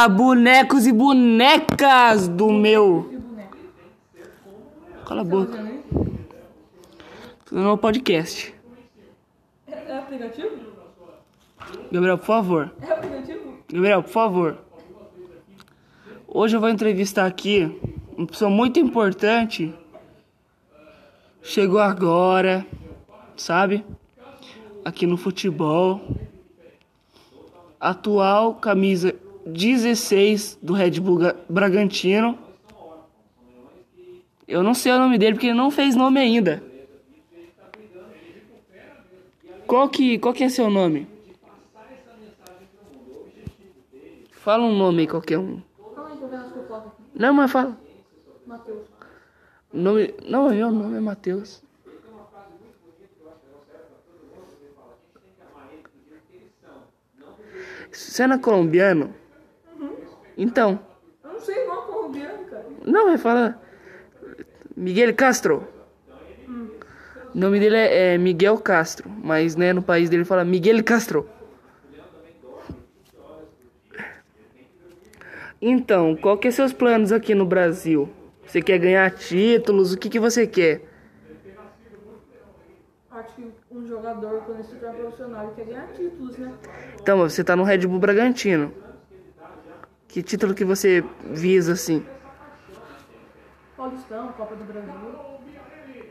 Fala, bonecos e bonecas do meu. Cala a boca. Fazendo um podcast. É aplicativo? Gabriel, por favor. É aplicativo? Gabriel, por favor. Hoje eu vou entrevistar aqui uma pessoa muito importante. Chegou agora, sabe? Aqui no futebol. Atual camisa 16 do Red Bull Ga- Bragantino. Eu não sei o nome dele porque ele não fez nome ainda. Qual que, qual que é seu nome? Fala um nome aí, qualquer um. Não, mas fala. Nome, não, meu nome é Matheus. Não é colombiano? Então. Eu não sei igual colombiano, cara. Não, vai falar. Miguel Castro. O nome dele é, é Miguel Castro, mas né, no país dele fala Miguel Castro. Então, qual que é seus planos aqui no Brasil? Você quer ganhar títulos? O que, que você quer? Acho que um jogador, quando ele se profissional, ele quer ganhar títulos, né? Então, você tá no Red Bull Bragantino. Que título que você visa assim? Paulistão, Copa do Brasil.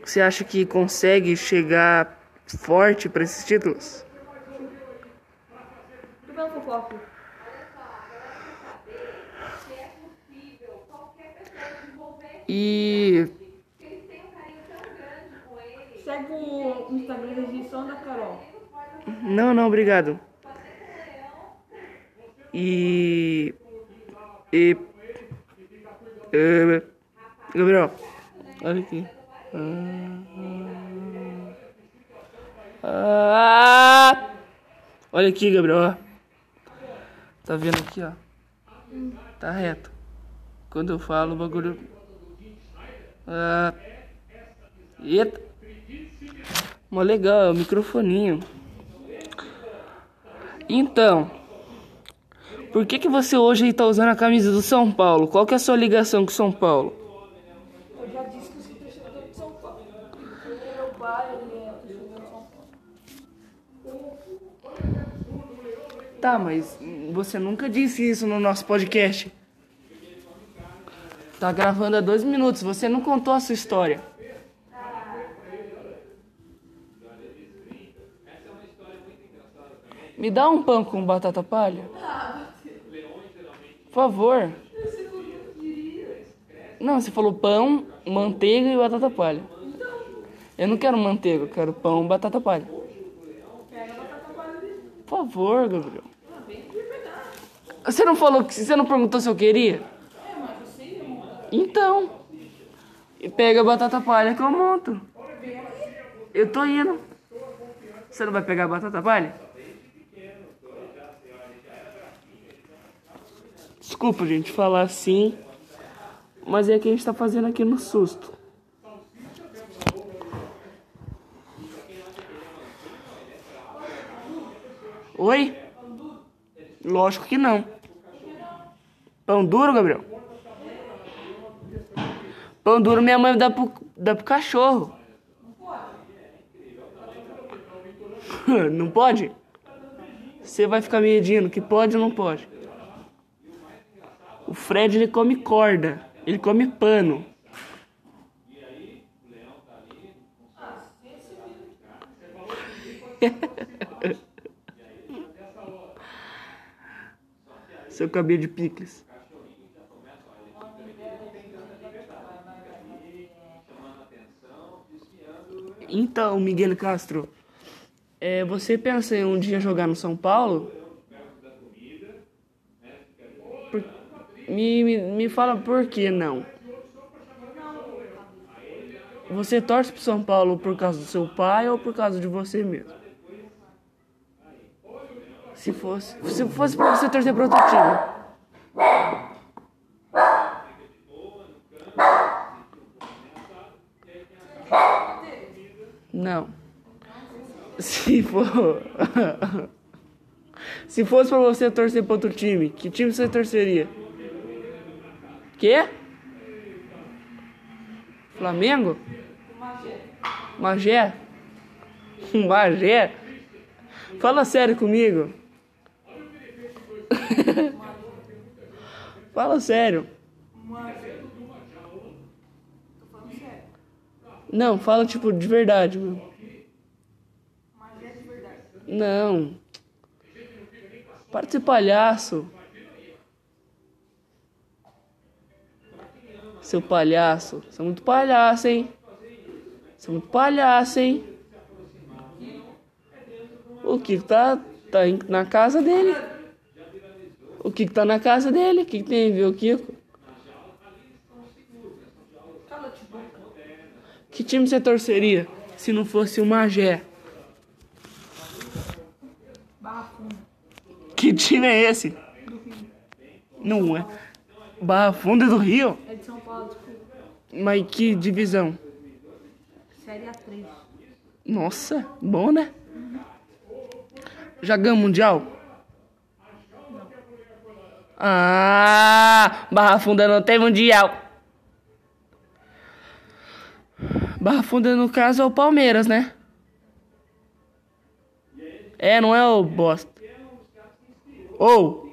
Você acha que consegue chegar forte para esses títulos? Fofoca. E Segue o Instagram da edição da Carol. Não, não, obrigado. E. E. Gabriel, olha aqui. Ah, olha aqui, Gabriel. Tá vendo aqui, ó? Tá reto. Quando eu falo, o bagulho. Ah, eita. Mó legal, é o microfoninho. Então, por que que você hoje aí tá usando a camisa do São Paulo? Qual que é a sua ligação com São Paulo? Eu já disse que eu sou torcedor de São Paulo. Meu pai, ele é torcedor de São Paulo. Tá, mas você nunca disse isso no nosso podcast. Tá gravando há dois minutos, você não contou a sua história. Me dá um pão com batata palha? Por favor. Não, você falou pão, manteiga e batata palha. Eu não quero manteiga, eu quero pão batata palha. Por favor, Gabriel. Você não falou que você não perguntou se eu queria? Então. Pega a batata palha que eu monto. Eu tô indo. Você não vai pegar a batata palha? Desculpa, gente, falar assim. Mas é que a gente tá fazendo aqui no susto. Oi? Lógico que não. Pão duro, Gabriel? Pão duro minha mãe dá pro, dá pro cachorro. Não pode? Você vai ficar medindo que pode ou não pode? O Fred ele come corda, ele come pano. Seu cabelo de picles. Então, Miguel Castro, é, você pensa em um dia jogar no São Paulo? Por- Me, me, me fala por que não? Você torce pro São Paulo por causa do seu pai ou por causa de você mesmo? Se fosse, se fosse pra você torcer pra outro time. Não. Se for. Se fosse pra você torcer pra outro time, que time você torceria? Quê? Flamengo? Magé? Magé? Fala sério comigo. Fala sério. Não, fala tipo de verdade, meu. Não. Para de ser palhaço. Seu palhaço. Você é muito palhaço, hein? Você é muito palhaço, hein? O Kiko tá, tá na casa dele. O Kiko tá na casa dele. O que, que tem a ver o Kiko? Que time você torceria se não fosse o Magé? Que time é esse? Não é. Barra Funda do Rio? É de São Paulo, desculpa. Mas que divisão? Série A3. Nossa, bom, né? Já ganhou Mundial? Ah, Barra Funda não tem Mundial. Barra Funda, no caso, é o Palmeiras, né? É, não é o bosta. Ou.